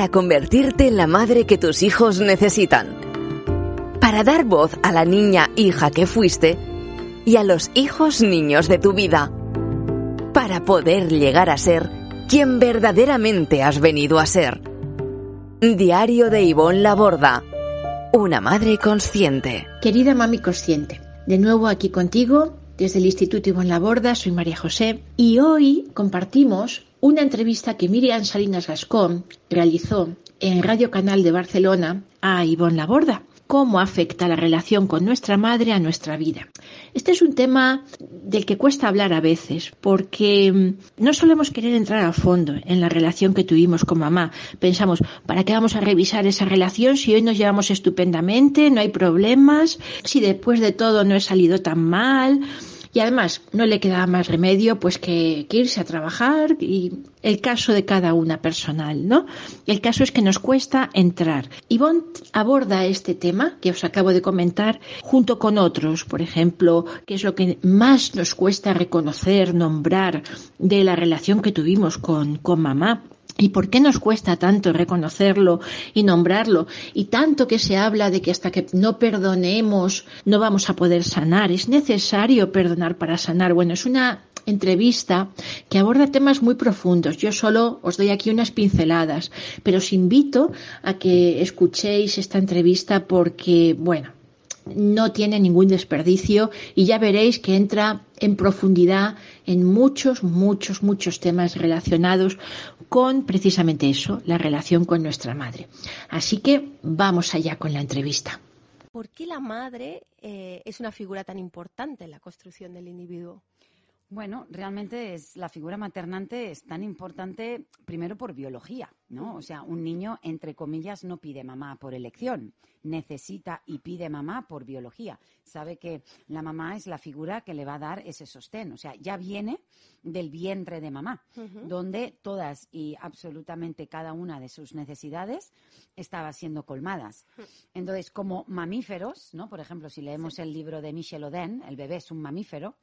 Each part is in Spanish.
Para convertirte en la madre que tus hijos necesitan. Para dar voz a la niña hija que fuiste y a los hijos niños de tu vida. Para poder llegar a ser quien verdaderamente has venido a ser. Diario de Ivonne Laborda. Una madre consciente. Querida mami consciente, de nuevo aquí contigo desde el Instituto Ivonne Laborda, soy María José y hoy compartimos una entrevista que Miriam Salinas Gascón realizó en Radio Canal de Barcelona a Ivonne Laborda cómo afecta la relación con nuestra madre a nuestra vida. Este es un tema del que cuesta hablar a veces, porque mm, no solemos querer entrar a fondo en la relación que tuvimos con mamá. Pensamos, ¿para qué vamos a revisar esa relación si hoy nos llevamos estupendamente, no hay problemas, si después de todo no he salido tan mal? Y además, no le quedaba más remedio pues que, irse a trabajar y el caso de cada una personal, ¿no? El caso es que nos cuesta entrar. Ivonne aborda este tema que os acabo de comentar junto con otros, por ejemplo, qué es lo que más nos cuesta reconocer, nombrar de la relación que tuvimos con, con mamá ¿Y por qué nos cuesta tanto reconocerlo y nombrarlo? Y tanto que se habla de que hasta que no perdonemos no vamos a poder sanar. Es necesario perdonar para sanar. Bueno, es una entrevista que aborda temas muy profundos. Yo solo os doy aquí unas pinceladas, pero os invito a que escuchéis esta entrevista porque, bueno, no tiene ningún desperdicio y ya veréis que entra en profundidad en muchos, muchos, muchos temas relacionados con precisamente eso, la relación con nuestra madre. Así que vamos allá con la entrevista. ¿Por qué la madre eh, es una figura tan importante en la construcción del individuo? Bueno, realmente es la figura maternante es tan importante primero por biología, ¿no? O sea, un niño entre comillas no pide mamá por elección, necesita y pide mamá por biología. Sabe que la mamá es la figura que le va a dar ese sostén, o sea, ya viene del vientre de mamá, donde todas y absolutamente cada una de sus necesidades estaba siendo colmadas. Entonces, como mamíferos, ¿no? Por ejemplo, si leemos el libro de Michel Oden, El bebé es un mamífero,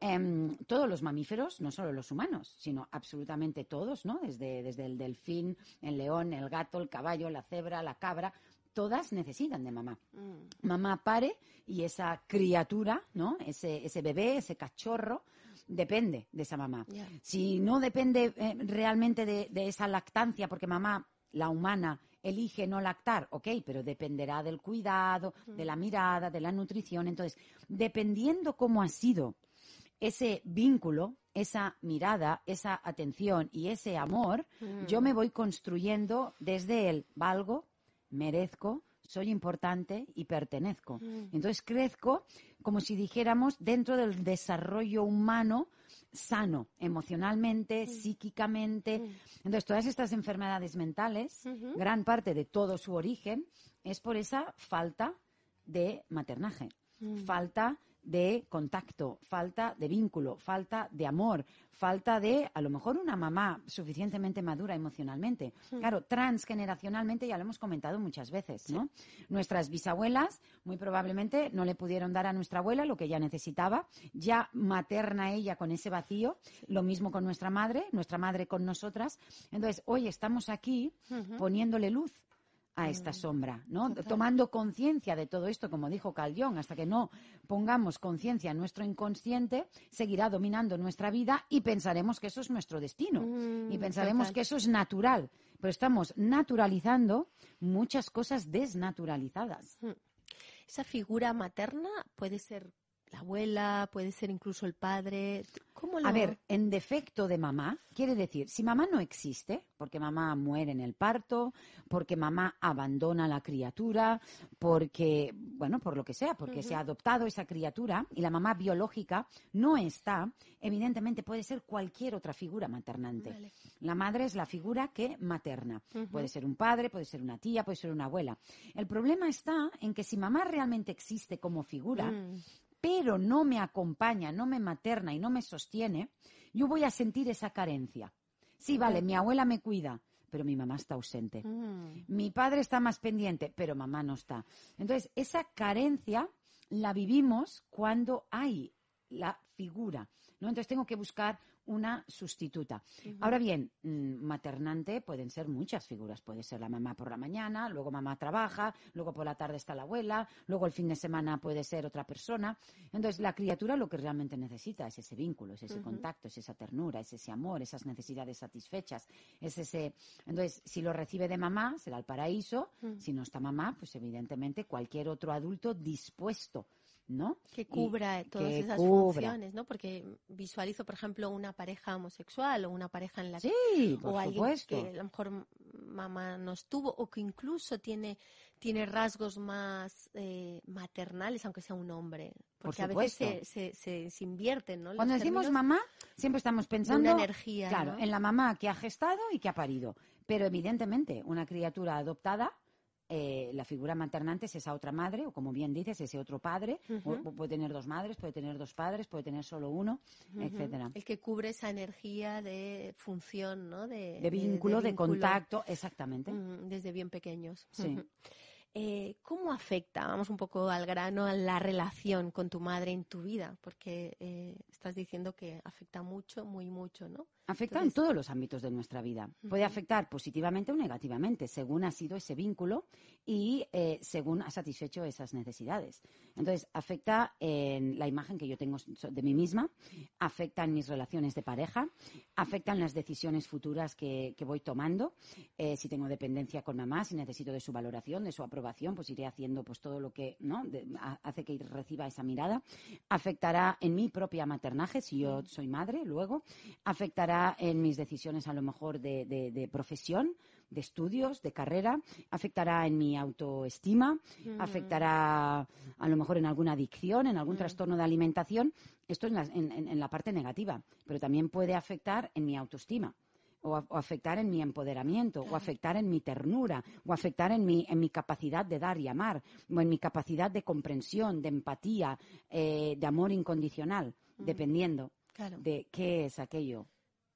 em, todos los mamíferos, no solo los humanos, sino absolutamente todos, ¿no? Desde, desde el delfín, el león, el gato, el caballo, la cebra, la cabra, todas necesitan de mamá. Mm. Mamá pare y esa criatura, ¿no? Ese, ese bebé, ese cachorro, depende de esa mamá. Si no depende eh, realmente de, esa lactancia, porque mamá, la humana, elige no lactar, ok, pero dependerá del cuidado, de la mirada, de la nutrición. Entonces, dependiendo cómo ha sido ese vínculo, esa mirada, esa atención y ese amor, yo me voy construyendo desde el valgo, merezco, soy importante y pertenezco. Mm. Entonces crezco como si dijéramos dentro del desarrollo humano sano, emocionalmente, mm. psíquicamente. Mm. Entonces todas estas enfermedades mentales, gran parte de todo su origen es por esa falta de maternaje, falta de contacto, falta de vínculo, falta de amor, falta de, a lo mejor, una mamá suficientemente madura emocionalmente. Claro, transgeneracionalmente ya lo hemos comentado muchas veces, ¿no? Nuestras bisabuelas muy probablemente no le pudieron dar a nuestra abuela lo que ella necesitaba, ya materna ella con ese vacío, lo mismo con nuestra madre, nuestra madre con nosotras. Entonces, hoy estamos aquí poniéndole luz a esta mm, sombra, ¿no? Tomando conciencia de todo esto, como dijo Jung, hasta que no pongamos conciencia en nuestro inconsciente, seguirá dominando nuestra vida y pensaremos que eso es nuestro destino y mm, pensaremos que eso es natural, pero estamos naturalizando muchas cosas desnaturalizadas. Mm. Esa figura materna puede ser la abuela, puede ser incluso el padre. ¿Cómo lo... A ver, en defecto de mamá, quiere decir, si mamá no existe, porque mamá muere en el parto, porque mamá abandona a la criatura, porque, bueno, por lo que sea, porque se ha adoptado esa criatura y la mamá biológica no está, evidentemente puede ser cualquier otra figura maternante. Vale. La madre es la figura que materna. Puede ser un padre, puede ser una tía, puede ser una abuela. El problema está en que si mamá realmente existe como figura, Mm, pero no me acompaña, no me materna y no me sostiene, yo voy a sentir esa carencia. Sí, vale, mi abuela me cuida, pero mi mamá está ausente. mm, Mi padre está más pendiente, pero mamá no está. Entonces, esa carencia la vivimos cuando hay la figura, ¿no? Entonces tengo que buscar una sustituta. Ahora bien, mm, maternante pueden ser muchas figuras. Puede ser la mamá por la mañana, luego mamá trabaja, luego por la tarde está la abuela, luego el fin de semana puede ser otra persona. Entonces, la criatura lo que realmente necesita es ese vínculo, es ese contacto, es esa ternura, es ese amor, esas necesidades satisfechas, es ese... Entonces, si lo recibe de mamá, será el paraíso. Si no está mamá, pues evidentemente cualquier otro adulto dispuesto, ¿no? que Y cubra todas que esas cubra. funciones, ¿no? Porque visualizo, por ejemplo, una pareja homosexual o una pareja en la Sí, por o alguien que a lo mejor mamá no estuvo o que incluso tiene tiene rasgos más eh, maternales, aunque sea un hombre, Por porque a veces se, se, se- invierten, ¿no? Los Cuando decimos mamá, siempre estamos pensando energía, claro, ¿no? en la mamá que ha gestado y que ha parido. Pero evidentemente, una criatura adoptada, eh, la figura maternante es esa otra madre, o como bien dices, ese otro padre. o- puede tener dos madres, puede tener dos padres, puede tener solo uno, etcétera. El que cubre esa energía de función, ¿no? De, De vínculo, de, vínculo. contacto, exactamente. Desde bien pequeños. Sí. Eh, ¿Cómo afecta, vamos un poco al grano, a la relación con tu madre en tu vida? Porque eh, estás diciendo que afecta mucho, muy mucho, ¿no? Afecta Entonces- en todos los ámbitos de nuestra vida. Puede afectar positivamente o negativamente, según ha sido ese vínculo y eh, según ha satisfecho esas necesidades. Entonces, afecta en la imagen que yo tengo de mí misma, afecta en mis relaciones de pareja, afecta en las decisiones futuras que, que voy tomando. Eh, si tengo dependencia con mamá, si necesito de su valoración, de su aprobación, pues iré haciendo pues todo lo que ¿no? de- hace que reciba esa mirada. Afectará en mi propia maternaje, si yo soy madre, luego. Afectará en mis decisiones a lo mejor de, de- de profesión, de estudios, de carrera. Afectará en mi autoestima. Afectará a lo mejor en alguna adicción, en algún trastorno de alimentación. Esto en la, en- la parte negativa. Pero también puede afectar en mi autoestima o, a- o afectar en mi empoderamiento, o afectar en mi ternura, o afectar en mi, en mi capacidad de dar y amar, o en mi capacidad de comprensión, de empatía, eh, de amor incondicional, dependiendo Claro. de qué es aquello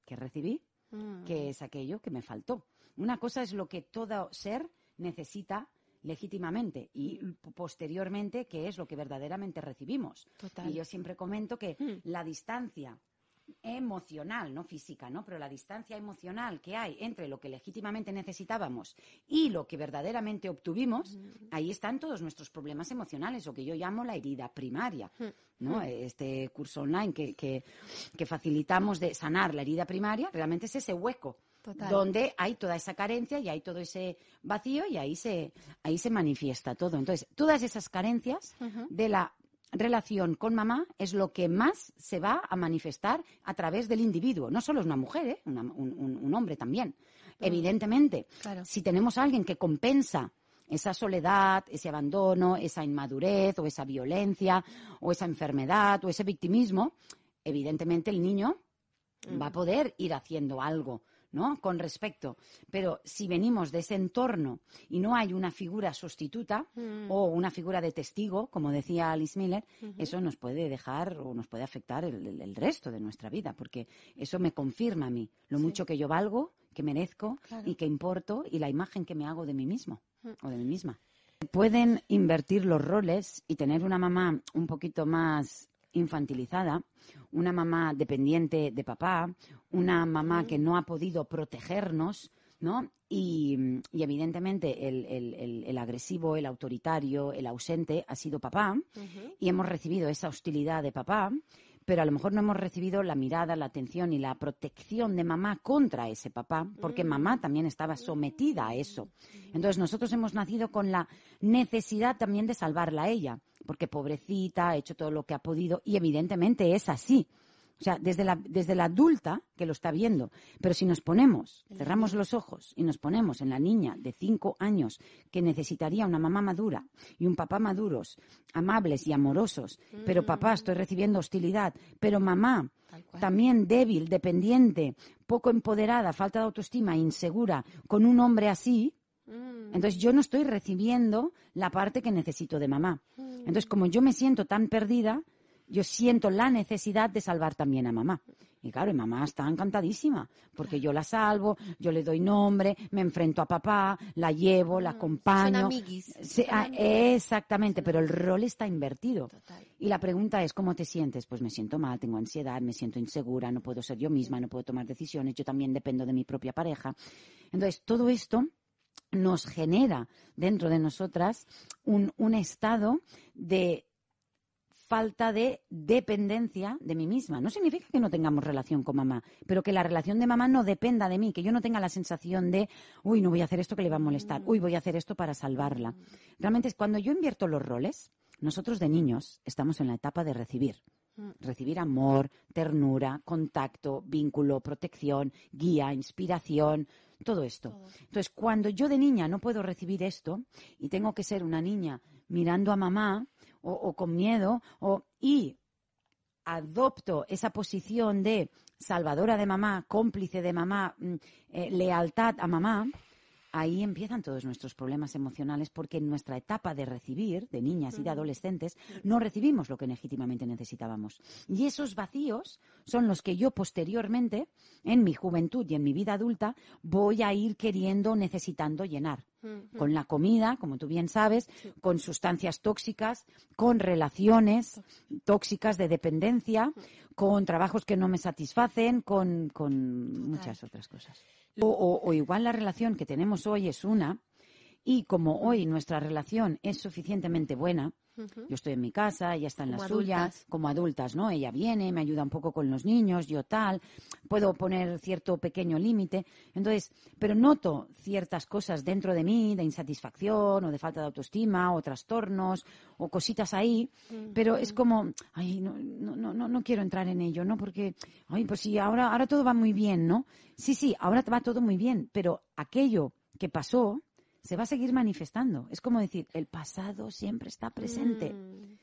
que recibí, Mm. qué es aquello que me faltó. Una cosa es lo que todo ser necesita legítimamente y posteriormente qué es lo que verdaderamente recibimos. Total. Y yo siempre comento que Mm. la distancia emocional, no física, ¿no? Pero la distancia emocional que hay entre lo que legítimamente necesitábamos y lo que verdaderamente obtuvimos, ahí están todos nuestros problemas emocionales, lo que yo llamo la herida primaria, ¿no? Este curso online que, que, que facilitamos de sanar la herida primaria, realmente es ese hueco Total. donde hay toda esa carencia y hay todo ese vacío y ahí se, ahí se manifiesta todo. Entonces, todas esas carencias de la relación con mamá es lo que más se va a manifestar a través del individuo. No solo es una mujer, ¿eh? Una- un, hombre también. Evidentemente, Claro. si tenemos a alguien que compensa esa soledad, ese abandono, esa inmadurez o esa violencia o esa enfermedad o ese victimismo, evidentemente el niño va a poder ir haciendo algo, ¿no? Con respecto. Pero si venimos de ese entorno y no hay una figura sustituta o una figura de testigo, como decía Alice Miller, eso nos puede dejar o nos puede afectar el, el- el resto de nuestra vida, porque eso me confirma a mí lo mucho que yo valgo, que merezco Claro. y que importo y la imagen que me hago de mí mismo o de mí misma. Pueden invertir los roles y tener una mamá un poquito más infantilizada, una mamá dependiente de papá, una mamá que no ha podido protegernos, ¿no? Y, y evidentemente el, el- el- el agresivo, el autoritario, el ausente ha sido papá y hemos recibido esa hostilidad de papá, pero a lo mejor no hemos recibido la mirada, la atención y la protección de mamá contra ese papá, porque mamá también estaba sometida a eso. Entonces nosotros hemos nacido con la necesidad también de salvarla a ella, porque pobrecita, ha hecho todo lo que ha podido y evidentemente es así. O sea, desde la, desde la adulta que lo está viendo. Pero si nos ponemos, cerramos los ojos y nos ponemos en la niña de cinco años que necesitaría una mamá madura y un papá maduros, amables y amorosos, pero papá, estoy recibiendo hostilidad, pero mamá, también débil, dependiente, poco empoderada, falta de autoestima, insegura, con un hombre así, entonces yo no estoy recibiendo la parte que necesito de mamá. Entonces como yo me siento tan perdida, yo siento la necesidad de salvar también a mamá. Y claro, y mamá está encantadísima, porque yo la salvo, yo le doy nombre, me enfrento a papá, la llevo, la acompaño. Son ah, exactamente, pero el rol está invertido. Y la pregunta es, ¿cómo te sientes? Pues me siento mal, tengo ansiedad, me siento insegura, no puedo ser yo misma, no puedo tomar decisiones, yo también dependo de mi propia pareja. Entonces, todo esto nos genera dentro de nosotras un estado de falta de dependencia de mí misma. No significa que no tengamos relación con mamá, pero que la relación de mamá no dependa de mí, que yo no tenga la sensación de, uy, no voy a hacer esto que le va a molestar, uy, voy a hacer esto para salvarla. Realmente es cuando yo invierto los roles, nosotros de niños estamos en la etapa de recibir. Recibir amor, ternura, contacto, vínculo, protección, guía, inspiración, todo esto. Entonces, cuando yo de niña no puedo recibir esto y tengo que ser una niña mirando a mamá, o, con miedo, o, y adopto esa posición de salvadora de mamá, cómplice de mamá, mm, eh, lealtad a mamá, ahí empiezan todos nuestros problemas emocionales porque en nuestra etapa de recibir, de niñas y de adolescentes, no recibimos lo que legítimamente necesitábamos. Y esos vacíos son los que yo posteriormente, en mi juventud y en mi vida adulta, voy a ir queriendo, necesitando llenar. Con la comida, como tú bien sabes, con sustancias tóxicas, con relaciones tóxicas. de dependencia, con trabajos que no me satisfacen, con, con muchas otras cosas. O, igual la relación que tenemos hoy es una y como hoy nuestra relación es suficientemente buena, yo estoy en mi casa, ella está en la suya, como adultas, ¿no? Ella viene, me ayuda un poco con los niños, yo tal, puedo poner cierto pequeño límite. Entonces, pero noto ciertas cosas dentro de mí, de insatisfacción o de falta de autoestima o trastornos o cositas ahí, pero es como, ay, no, no, no, no quiero entrar en ello, ¿no? Porque, ay, pues sí, ahora, ahora todo va muy bien, ¿no? Sí, sí, ahora va todo muy bien, pero aquello que pasó, se va a seguir manifestando. Es como decir, el pasado siempre está presente. Mm.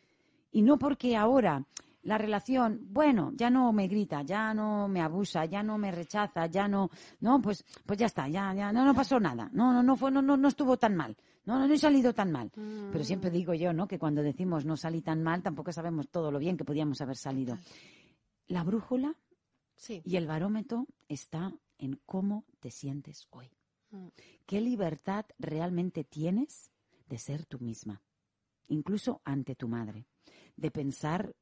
Y no porque ahora la relación, bueno, ya no me grita, ya no me abusa, ya no me rechaza, ya no, no, pues, pues ya está, ya, ya, no, no pasó nada, no, no, no fue, no, no, no estuvo tan mal, no, no, no he salido tan mal. Pero siempre mm. digo yo, ¿no? Que cuando decimos no salí tan mal, tampoco sabemos todo lo bien que podíamos haber salido. La brújula y el barómetro está en cómo te sientes hoy. ¿Qué libertad realmente tienes de ser tú misma? Incluso ante tu madre, de pensar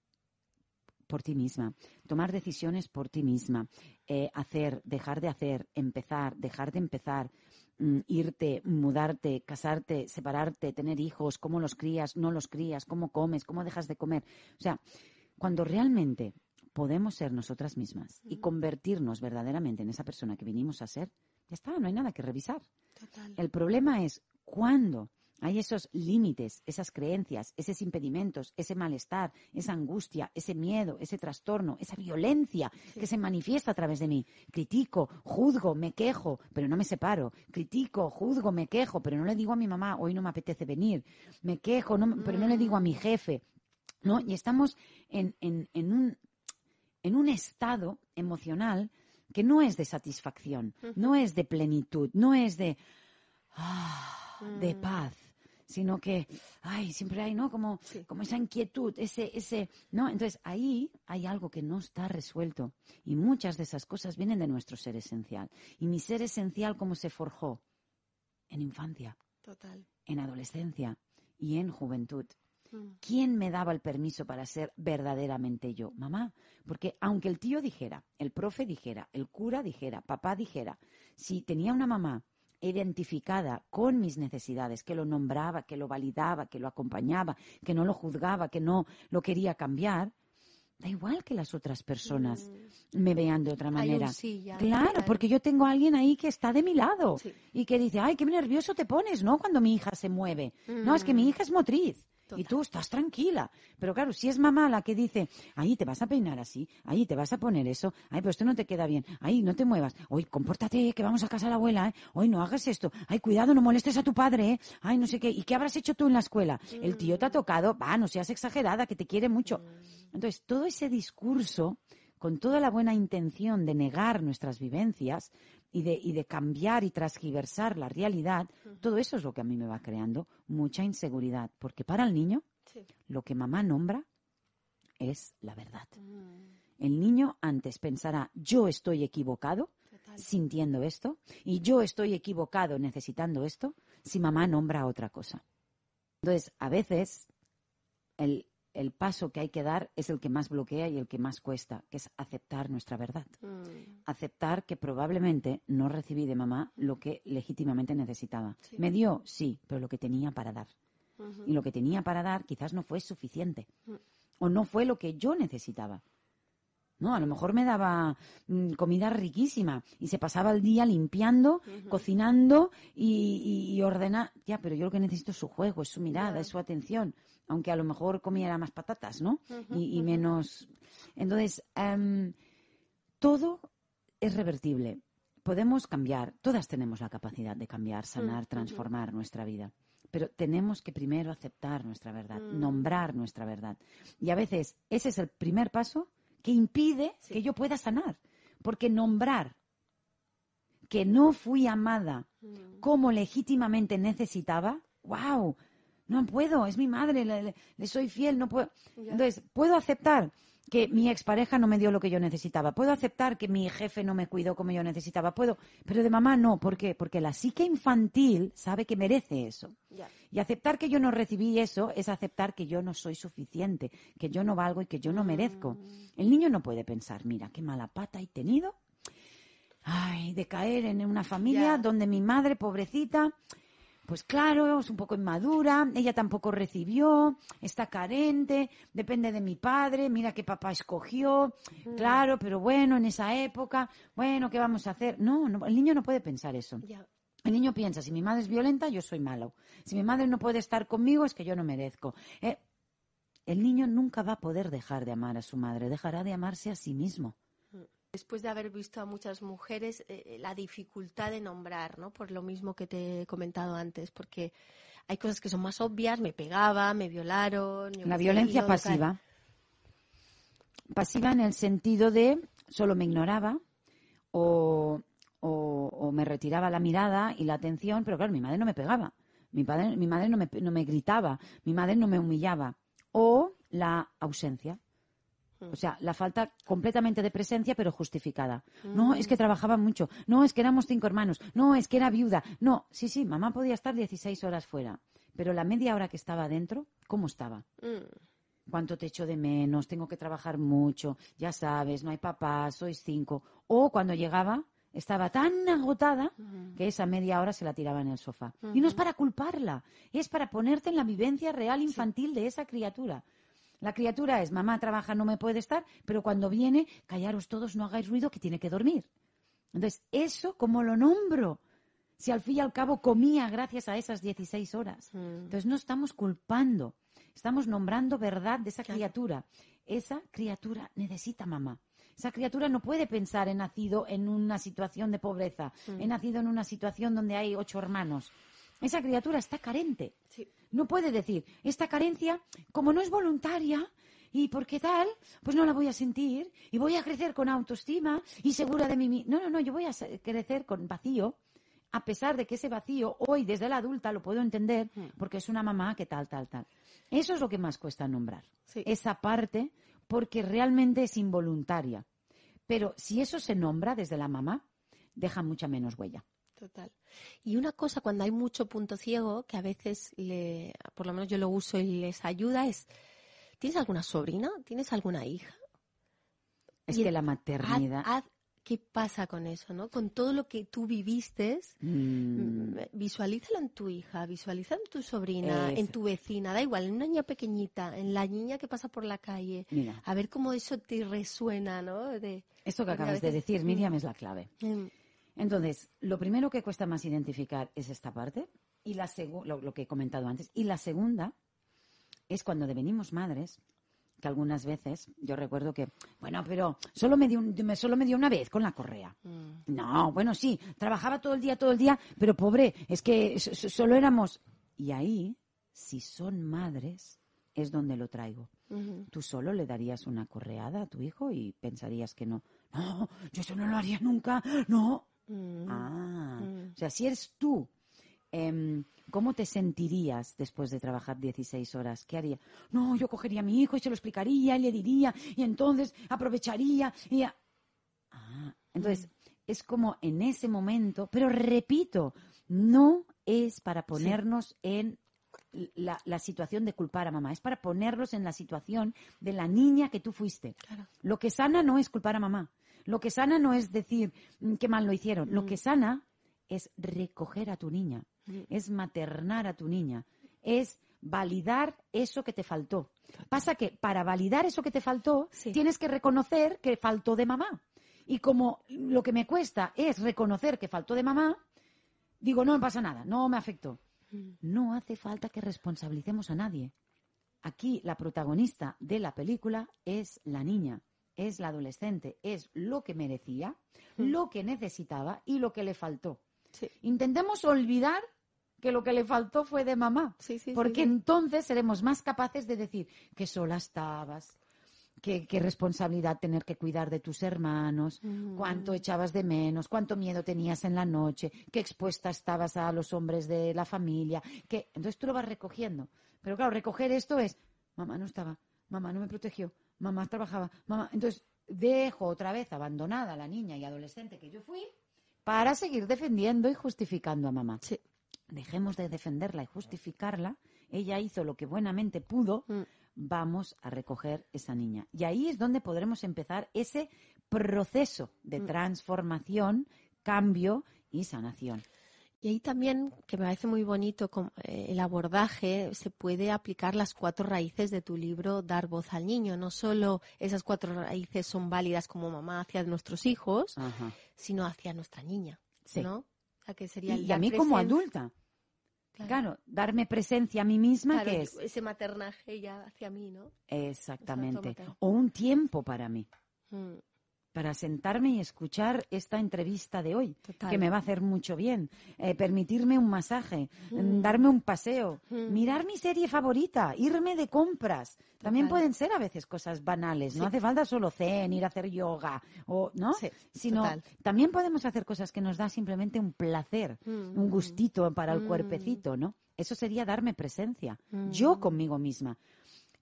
por ti misma, tomar decisiones por ti misma, eh, hacer, dejar de hacer, empezar, dejar de empezar, mm, irte, mudarte, casarte, separarte, tener hijos, cómo los crías, no los crías, cómo comes, cómo dejas de comer. O sea, cuando realmente podemos ser nosotras mismas y convertirnos verdaderamente en esa persona que vinimos a ser, ya está, no hay nada que revisar. El problema es cuando hay esos límites, esas creencias, esos impedimentos, ese malestar, esa angustia, ese miedo, ese trastorno, esa violencia que se manifiesta a través de mí. Critico, juzgo, me quejo, pero no me separo. Critico, juzgo, me quejo, pero no le digo a mi mamá, hoy no me apetece venir. Me quejo, pero no le digo a mi jefe. ¿no? Y estamos en, en, en, un, en un estado emocional que no es de satisfacción, no es de plenitud, no es de, ah, de mm. paz, sino que, ay, siempre hay, ¿no? Como, como esa inquietud, ese, ese, ¿no? Entonces ahí hay algo que no está resuelto y muchas de esas cosas vienen de nuestro ser esencial. Y mi ser esencial, ¿cómo se forjó? En infancia. Total. En adolescencia y en juventud. Mm. ¿Quién me daba el permiso para ser verdaderamente yo? Mamá. Porque aunque el tío dijera, el profe dijera, el cura dijera, papá dijera, si tenía una mamá identificada con mis necesidades, que lo nombraba, que lo validaba, que lo acompañaba, que no lo juzgaba, que no lo quería cambiar, da igual que las otras personas mm. me vean de otra manera. claro, porque yo tengo a alguien ahí que está de mi lado y que dice, ay, qué nervioso te pones, ¿no? Cuando mi hija se mueve. No, es que mi mm. hija es motriz Y tú estás tranquila. Pero claro, si es mamá la que dice, ahí te vas a peinar así, ahí te vas a poner eso, ay, pero esto no te queda bien, ahí no te muevas, hoy compórtate, que vamos a casa de la abuela, ¿eh? hoy no hagas esto, ay, cuidado, no molestes a tu padre, ¿eh? ay, no sé qué, ¿y qué habrás hecho tú en la escuela? El tío te ha tocado, va, no seas exagerada, que te quiere mucho. Entonces, todo ese discurso, con toda la buena intención de negar nuestras vivencias, y de, y de cambiar y transgiversar la realidad, todo eso es lo que a mí me va creando mucha inseguridad. Porque para el niño, lo que mamá nombra es la verdad. Mm. El niño antes pensará, yo estoy equivocado sintiendo esto y yo estoy equivocado necesitando esto si mamá nombra otra cosa. Entonces, a veces el, el paso que hay que dar es el que más bloquea y el que más cuesta, que es aceptar nuestra verdad. Mm. Aceptar que probablemente no recibí de mamá lo que legítimamente necesitaba. Me dio, sí, pero lo que tenía para dar. Y lo que tenía para dar quizás no fue suficiente. Mm. O no fue lo que yo necesitaba. ¿No? A lo mejor me daba mm, comida riquísima y se pasaba el día limpiando, cocinando y, y, ordenando. Ya, pero yo lo que necesito es su juego, es su mirada, es su atención aunque a lo mejor comiera más patatas, ¿no? y, menos. Entonces, em, todo es revertible. Podemos cambiar, todas tenemos la capacidad de cambiar, sanar, transformar nuestra vida. Pero tenemos que primero aceptar nuestra verdad, mm. nombrar nuestra verdad. Y a veces ese es el primer paso que impide que yo pueda sanar. Porque nombrar que no fui amada mm. como legítimamente necesitaba, wow, no puedo, es mi madre, le, soy fiel, no puedo. Entonces, puedo aceptar que mi expareja no me dio lo que yo necesitaba, puedo aceptar que mi jefe no me cuidó como yo necesitaba, puedo, pero de mamá no, ¿por qué? Porque la psique infantil sabe que merece eso. Y aceptar que yo no recibí eso es aceptar que yo no soy suficiente, que yo no valgo y que yo no merezco. Mm. El niño no puede pensar, mira, qué mala pata he tenido, ay, de caer en una familia donde mi madre, pobrecita, pues claro, es un poco inmadura, ella tampoco recibió, está carente, depende de mi padre, mira qué papá escogió, claro, pero bueno, en esa época, bueno, ¿qué vamos a hacer? No, el niño no puede pensar eso. El niño piensa, si mi madre es violenta, yo soy malo. Si mi madre no puede estar conmigo, es que yo no merezco. Eh, el niño nunca va a poder dejar de amar a su madre, dejará de amarse a sí mismo después de haber visto a muchas mujeres, eh, eh, la dificultad de nombrar, ¿no? Por lo mismo que te he comentado antes, porque hay cosas que son más obvias, me pegaba, me violaron. La violencia pasiva. Pasiva en el sentido de solo me ignoraba o, o, me retiraba la mirada y la atención, pero claro, mi madre no me pegaba, mi, padre, mi madre no me, no me gritaba, mi madre no me humillaba. O la ausencia o sea, la falta completamente de presencia, pero justificada. No, es que trabajaba mucho. No, es que éramos cinco hermanos. No, es que era viuda. No, sí, sí, mamá podía estar 16 horas fuera. Pero la media hora que estaba dentro, ¿cómo estaba? Mm. ¿Cuánto te echo de menos? Tengo que trabajar mucho. Ya sabes, no hay papá, sois cinco. O cuando llegaba, estaba tan agotada que esa media hora se la tiraba en el sofá. Y no es para culparla, es para ponerte en la vivencia real infantil de esa criatura. La criatura es, mamá trabaja, no me puede estar, pero cuando viene, callaros todos, no hagáis ruido, que tiene que dormir. Entonces, eso, ¿cómo lo nombro? Si al fin y al cabo comía gracias a esas 16 horas. Mm. Entonces, no estamos culpando, estamos nombrando verdad de esa criatura. Esa criatura necesita mamá. Esa criatura no puede pensar he nacido en una situación de pobreza, mm. he nacido en una situación donde hay ocho hermanos. Esa criatura está carente. No puede decir, esta carencia, como no es voluntaria, y porque tal, pues no la voy a sentir, y voy a crecer con autoestima y segura de mí. No, no, no, yo voy a crecer con vacío, a pesar de que ese vacío hoy desde la adulta lo puedo entender, mm. porque es una mamá que tal, tal, tal. Eso es lo que más cuesta nombrar. Esa parte, porque realmente es involuntaria. Pero si eso se nombra desde la mamá, deja mucha menos huella. Total. Y una cosa cuando hay mucho punto ciego, que a veces, le, por lo menos yo lo uso y les ayuda, es, ¿tienes alguna sobrina? ¿Tienes alguna hija? Es que la maternidad... ¿Qué pasa con eso, no? Con todo lo que tú viviste, mm. visualízalo en tu hija, visualízalo en tu sobrina, en tu vecina, da igual, en una niña pequeñita, en la niña que pasa por la calle. A ver cómo eso te resuena, ¿no? De, Esto que acabas de decir, Miriam, es la clave. Mm. Entonces, lo primero que cuesta más identificar es esta parte, y la lo, lo, que he comentado antes. Y la segunda es cuando devenimos madres que algunas veces yo recuerdo que, bueno, pero solo me dio, solo me dio una vez con la correa. Mm. No, bueno, sí, trabajaba todo el día, todo el día, pero pobre, es que solo éramos... Y ahí, si son madres, es donde lo traigo. Tú solo le darías una correada a tu hijo y pensarías que no. No, yo eso no lo haría nunca, no. Mm. Ah, mm. o sea, si eres tú Em, ¿cómo te sentirías después de trabajar 16 horas? ¿Qué haría? No, yo cogería a mi hijo y se lo explicaría y le diría y entonces aprovecharía y... Ah, entonces, mm. es como en ese momento, pero repito, no es para ponernos en la, situación de culpar a mamá, es para ponerlos en la situación de la niña que tú fuiste. Lo que sana no es culpar a mamá. Lo que sana no es decir mm, qué mal lo hicieron. Lo mm. que sana es recoger a tu niña es maternar a tu niña, es validar eso que te faltó. Pasa que para validar eso que te faltó, tienes que reconocer que faltó de mamá. Y como lo que me cuesta es reconocer que faltó de mamá, digo, no me pasa nada, no me afectó. Mm. No hace falta que responsabilicemos a nadie. Aquí la protagonista de la película es la niña, es la adolescente, es lo que merecía, mm. lo que necesitaba y lo que le faltó. Intentemos olvidar que lo que le faltó fue de mamá. porque entonces seremos más capaces de decir que sola estabas, qué, responsabilidad tener que cuidar de tus hermanos, mm. cuánto echabas de menos, cuánto miedo tenías en la noche, qué expuesta estabas a los hombres de la familia. Que... Entonces tú lo vas recogiendo. Pero claro, recoger esto es, mamá no estaba, mamá no me protegió, mamá trabajaba, mamá. Entonces dejo otra vez abandonada a la niña y adolescente que yo fui para seguir defendiendo y justificando a mamá. Sí dejemos de defenderla y justificarla, ella hizo lo que buenamente pudo, mm. vamos a recoger esa niña. Y ahí es donde podremos empezar ese proceso de mm. transformación, cambio y sanación. Y ahí también, que me parece muy bonito eh, el abordaje, se puede aplicar las cuatro raíces de tu libro Dar voz al niño. No solo esas cuatro raíces son válidas como mamá hacia nuestros hijos, sino hacia nuestra niña. ¿no? que sería y, a mí como adulta. Claro. darme presencia a mí misma, que es? Ese maternaje ya hacia mí, ¿no? Exactamente. O un tiempo para mí. Mm para sentarme y escuchar esta entrevista de hoy, que me va a hacer mucho bien. Eh, permitirme un masaje, mm. darme un paseo, mm. mirar mi serie favorita, irme de compras. También pueden ser a veces cosas banales, no hace falta solo zen, ir a hacer yoga, o, ¿no? Sino también podemos hacer cosas que nos da simplemente un placer, mm, un gustito para el cuerpecito, ¿no? Eso sería darme presencia, yo conmigo misma.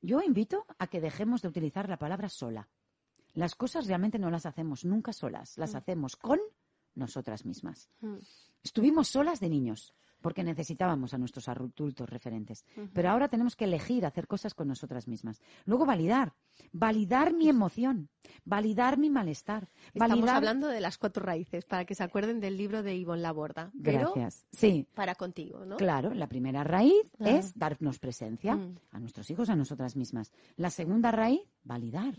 Yo invito a que dejemos de utilizar la palabra sola. Las cosas realmente no las hacemos nunca solas, las mm. hacemos con nosotras mismas. Mm. Estuvimos solas de niños porque necesitábamos a nuestros adultos referentes. Pero ahora tenemos que elegir hacer cosas con nosotras mismas. Luego validar, validar mi emoción, validar mi malestar. Estamos hablando de las cuatro raíces, para que se acuerden del libro de Ivonne Laborda. Gracias. sí. Para contigo, ¿no? Claro, la primera raíz es darnos presencia mm. a nuestros hijos, a nosotras mismas. La segunda raíz, validar,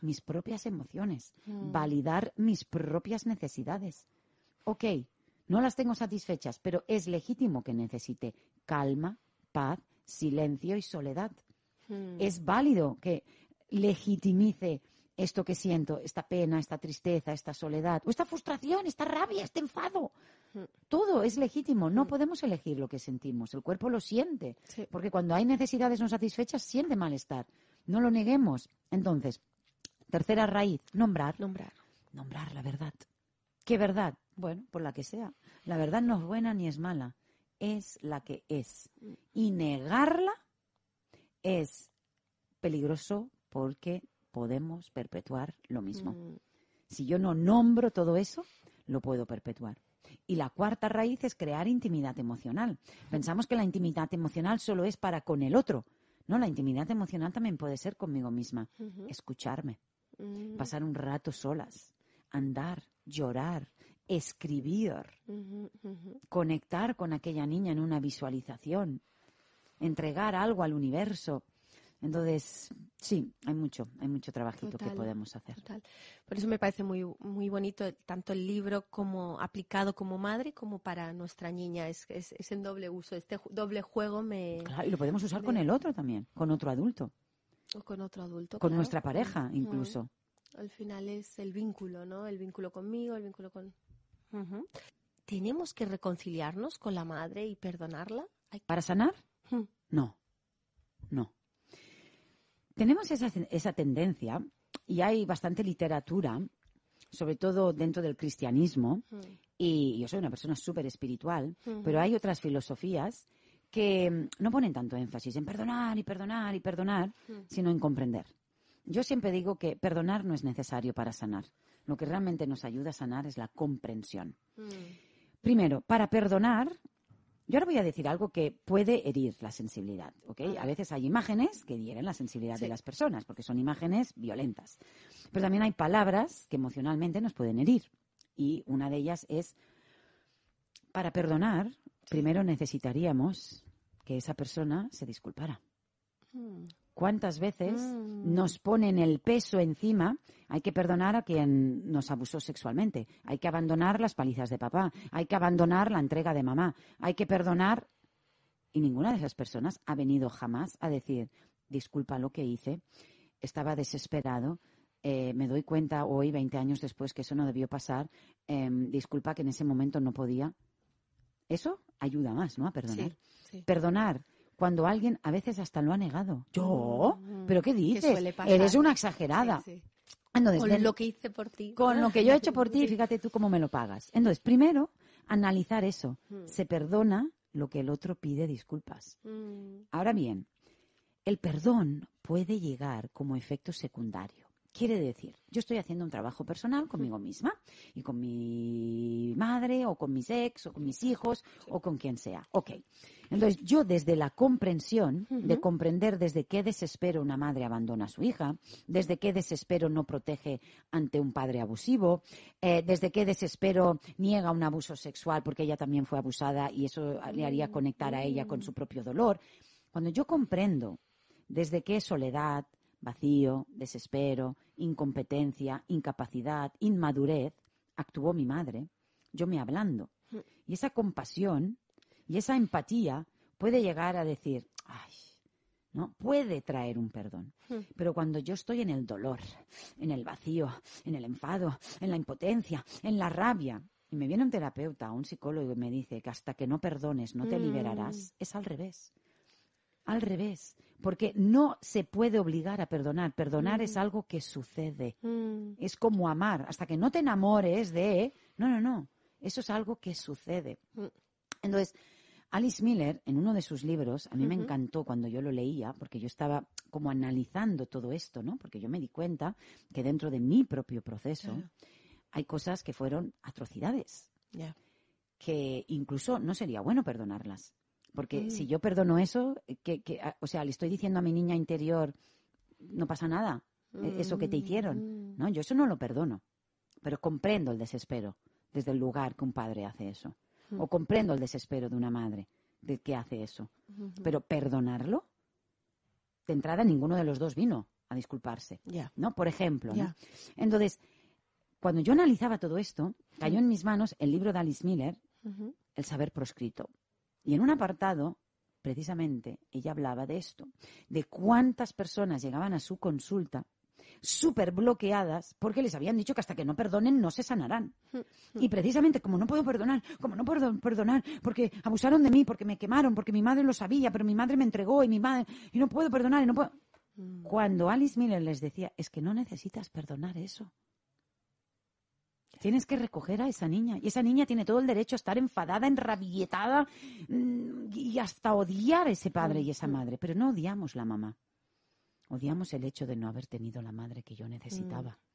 mis propias emociones, mm. validar mis propias necesidades. Ok, no las tengo satisfechas, pero es legítimo que necesite calma, paz, silencio y soledad. Hmm. Es válido que legitimice esto que siento, esta pena, esta tristeza, esta soledad, o esta frustración, esta rabia, este enfado. Hmm. Todo es legítimo, no hmm. podemos elegir lo que sentimos, el cuerpo lo siente, porque cuando hay necesidades no satisfechas siente malestar, no lo neguemos. Entonces, tercera raíz, nombrar. Nombrar. Nombrar la verdad. ¿Qué verdad? Bueno, por la que sea. La verdad no es buena ni es mala, es la que es. Y negarla es peligroso porque podemos perpetuar lo mismo. Mm. Si yo no nombro todo eso, lo puedo perpetuar. Y la cuarta raíz es crear intimidad emocional. Pensamos que la intimidad emocional solo es para con el otro. No, la intimidad emocional también puede ser conmigo misma. Escucharme, mm. pasar un rato solas, andar, llorar, escribir, conectar con aquella niña en una visualización, entregar algo al universo, Entonces, sí, hay mucho, hay mucho trabajito que podemos hacer. Por eso me parece muy, muy bonito tanto el libro como aplicado como madre como para nuestra niña. Es, es, es en doble uso. Este doble juego me... Claro, y lo podemos usar con el otro también, con otro adulto. O con otro adulto. Con nuestra pareja, incluso. Al final es el vínculo, ¿no? El vínculo conmigo, el vínculo con... ¿Tenemos que reconciliarnos con la madre y perdonarla? ¿Para sanar? No, no. Tenemos esa, esa tendencia y hay bastante literatura, sobre todo dentro del cristianismo, y yo soy una persona súper espiritual, pero hay otras filosofías que mm, no ponen tanto énfasis en perdonar y perdonar y perdonar, sino en comprender. Yo siempre digo que perdonar no es necesario para sanar. Lo que realmente nos ayuda a sanar es la comprensión. Primero, para perdonar yo ahora voy a decir algo que puede herir la sensibilidad, ¿ok? A veces hay imágenes que hieren la sensibilidad de las personas, porque son imágenes violentas. Pero también hay palabras que emocionalmente nos pueden herir. Y una de ellas es, para perdonar, primero necesitaríamos que esa persona se disculpara. ¿Cuántas veces mm. nos ponen el peso encima? Hay que perdonar a quien nos abusó sexualmente. Hay que abandonar las palizas de papá. Hay que abandonar la entrega de mamá. Hay que perdonar. Y ninguna de esas personas ha venido jamás a decir, disculpa lo que hice, estaba desesperado, eh, me doy cuenta hoy, 20 años después, que eso no debió pasar, em, disculpa que en ese momento no podía. Eso ayuda más, ¿no? A perdonar. Perdonar cuando alguien a veces hasta lo ha negado. ¿Yo? Mm. ¿Pero qué dices? Eres una exagerada. con lo que hice por ti. Con lo que yo he hecho por ti, fíjate tú cómo me lo pagas. Entonces, primero, analizar eso. Mm. Se perdona lo que el otro pide disculpas. Mm. Ahora bien, el perdón puede llegar como efecto secundario. Quiere decir, yo estoy haciendo un trabajo personal conmigo misma y con mi madre o con mis ex o con mis hijos o con quien sea. Ok. Entonces, yo desde la comprensión, de comprender desde qué desespero una madre abandona a su hija, desde qué desespero no protege ante un padre abusivo, eh, desde qué desespero niega un abuso sexual porque ella también fue abusada y eso le haría conectar a ella con su propio dolor. Cuando yo comprendo desde qué soledad, vacío, desespero, incompetencia, incapacidad, inmadurez, actuó mi madre, yo me ablando. Mm. Y esa compasión y esa empatía puede llegar a decir, ay, ¿no? Puede traer un perdón. Pero cuando yo estoy en el dolor, en el vacío, en el enfado, en la impotencia, en la rabia, y me viene un terapeuta, un psicólogo y me dice que hasta que no perdones no te mm. liberarás, es al revés. Al revés porque no se puede obligar a perdonar. Perdonar es algo que sucede. Mm. Es como amar. Hasta que no te enamores de... No, no, no. Eso es algo que sucede. Mm. Entonces, Alice Miller, en uno de sus libros, a mí me encantó cuando yo lo leía, porque yo estaba como analizando todo esto, ¿no? Porque yo me di cuenta que dentro de mi propio proceso hay cosas que fueron atrocidades. Que incluso no sería bueno perdonarlas. Porque mm. si yo perdono eso, eh, que, ah, o sea, le estoy diciendo a mi niña interior, no pasa nada, e, eso que te hicieron. Mm. No, yo eso no lo perdono. Pero comprendo el desespero desde el lugar que un padre hace eso. Mm. O comprendo el desespero de una madre de que hace eso. Pero perdonarlo, de entrada ninguno de los dos vino a disculparse. ¿No? Por ejemplo. Entonces, cuando yo analizaba todo esto, cayó en mis manos el libro de Alice Miller, El saber proscrito. Y en un apartado, precisamente, ella hablaba de esto, de cuántas personas llegaban a su consulta súper bloqueadas porque les habían dicho que hasta que no perdonen no se sanarán. Y precisamente como no puedo perdonar, como no puedo perdonar porque abusaron de mí, porque me quemaron, porque mi madre lo sabía, pero mi madre me entregó y mi madre y no puedo perdonar y no puedo. Mm. Cuando Alice Miller les decía, es que no necesitas perdonar eso. Tienes que recoger a esa niña. Y esa niña tiene todo el derecho a estar enfadada, enrabietada mm, y hasta odiar a ese padre y esa mm. madre. Pero no odiamos la mamá. Odiamos el hecho de no haber tenido la madre que yo necesitaba. Mm.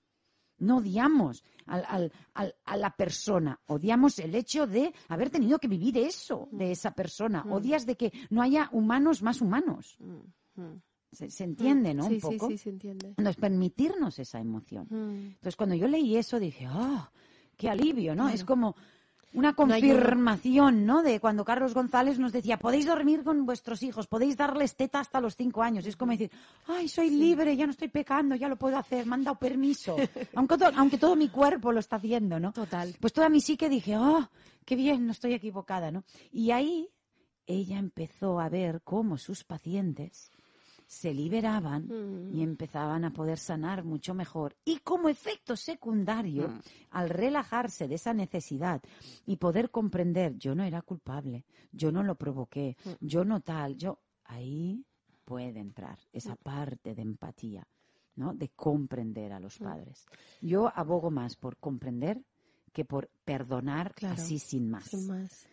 No odiamos a la persona, odiamos el hecho de haber tenido que vivir eso de esa persona. Odias de que no haya humanos más humanos. Se, entiende, ¿no? Sí, un poco. Sí, sí, se entiende. Entonces, permitirnos esa emoción. Mm. Entonces, cuando yo leí eso, dije, ¡oh! ¡Qué alivio, ¿no? Es como, una confirmación, ¿no? De cuando Carlos González nos decía, podéis dormir con vuestros hijos, podéis darles teta hasta los cinco años. es como decir, ay, soy libre, ya no estoy pecando, ya lo puedo hacer, me han dado permiso. aunque, aunque todo mi cuerpo lo está haciendo, ¿no? Total. Pues toda mi psique dije, oh, qué bien, no estoy equivocada, ¿no? Y ahí ella empezó a ver cómo sus pacientes se liberaban y mm. empezaban a poder sanar mucho mejor. Y como efecto secundario, mm. al relajarse de esa necesidad y poder comprender, yo no era culpable, yo no lo provoqué, mm. yo no tal, yo ahí puede entrar esa parte de empatía, ¿no? De comprender a los padres. Yo abogo más por comprender que por perdonar así sin más. Sin más.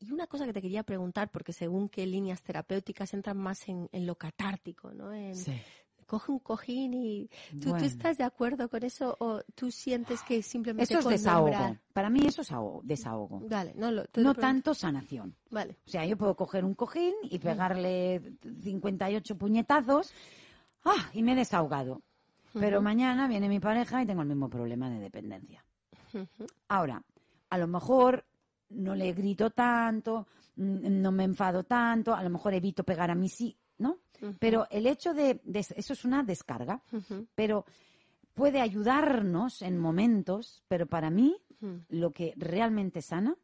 Y una cosa que te quería preguntar, porque según qué líneas terapéuticas entran más en, lo catártico, ¿no? Coge un cojín y... ¿tú, estás de acuerdo con eso o tú sientes que simplemente... Eso es desahogo. Para mí eso es desahogo. Vale, no, no tanto sanación. Vale. O sea, yo puedo coger un cojín y pegarle 58 puñetazos ¡ah! y me he desahogado. Pero mañana viene mi pareja y tengo el mismo problema de dependencia. Ahora, a lo mejor no le grito tanto, no me enfado tanto, a lo mejor evito pegar a mí sí, ¿no? Pero el hecho de, eso es una descarga, pero puede ayudarnos en momentos, pero para mí lo que realmente sana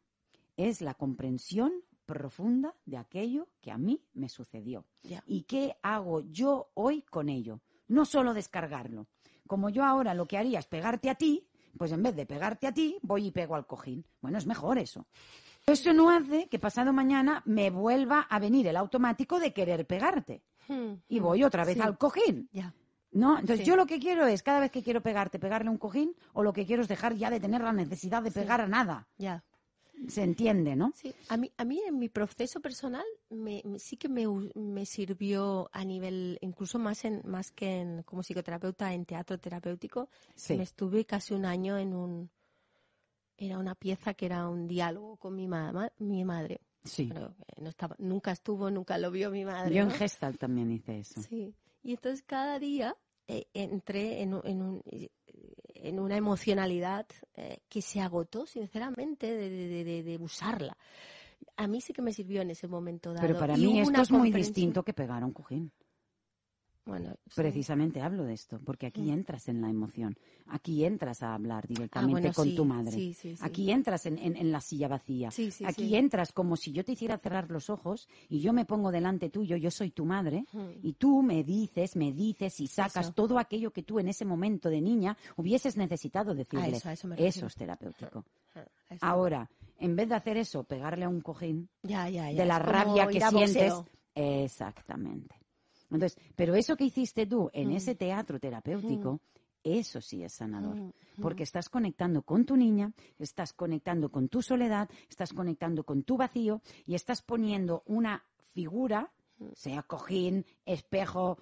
es la comprensión profunda de aquello que a mí me sucedió. ¿Y qué hago yo hoy con ello? No solo descargarlo. Como yo ahora lo que haría es pegarte a ti, pues en vez de pegarte a ti, voy y pego al cojín. Bueno, es mejor eso. Eso no hace que pasado mañana me vuelva a venir el automático de querer pegarte. Hmm, y voy otra vez al cojín. Ya. ¿No? Entonces yo lo que quiero es, cada vez que quiero pegarte, pegarle un cojín, o lo que quiero es dejar ya de tener la necesidad de pegar a nada. Ya se entiende, ¿no? Sí, a mí, a mí en mi proceso personal me, sí que me, me, sirvió a nivel, incluso más en, más que en, como psicoterapeuta en teatro terapéutico. Me estuve casi un año en un, era una pieza que era un diálogo con mi, mi madre. Sí. no estaba, nunca estuvo, nunca lo vio mi madre. Yo en Gestalt también hice eso. Sí. Y entonces cada día eh, entré en, en, un, en una emocionalidad eh, que se agotó, sinceramente, de, usarla. A mí sí que me sirvió en ese momento dado. Pero para mí esto es muy distinto que pegar a un cojín. Bueno, precisamente hablo de esto, porque aquí mm. entras en la emoción, aquí entras a hablar directamente ah, con tu madre, aquí entras en, la silla vacía, aquí entras como si yo te hiciera cerrar los ojos y yo me pongo delante tuyo, yo soy tu madre, y tú me dices, me dices y sacas todo aquello que tú en ese momento de niña hubieses necesitado decirle. eso, es terapéutico. Ah, ah, Ahora, en vez de hacer eso, pegarle a un cojín de la rabia que sientes, exactamente. Entonces, pero eso que hiciste tú en mm. ese teatro terapéutico, mm. eso sí es sanador. Mm, porque estás conectando con tu niña, estás conectando con tu soledad, estás conectando con tu vacío y estás poniendo una figura sea cojín, espejo,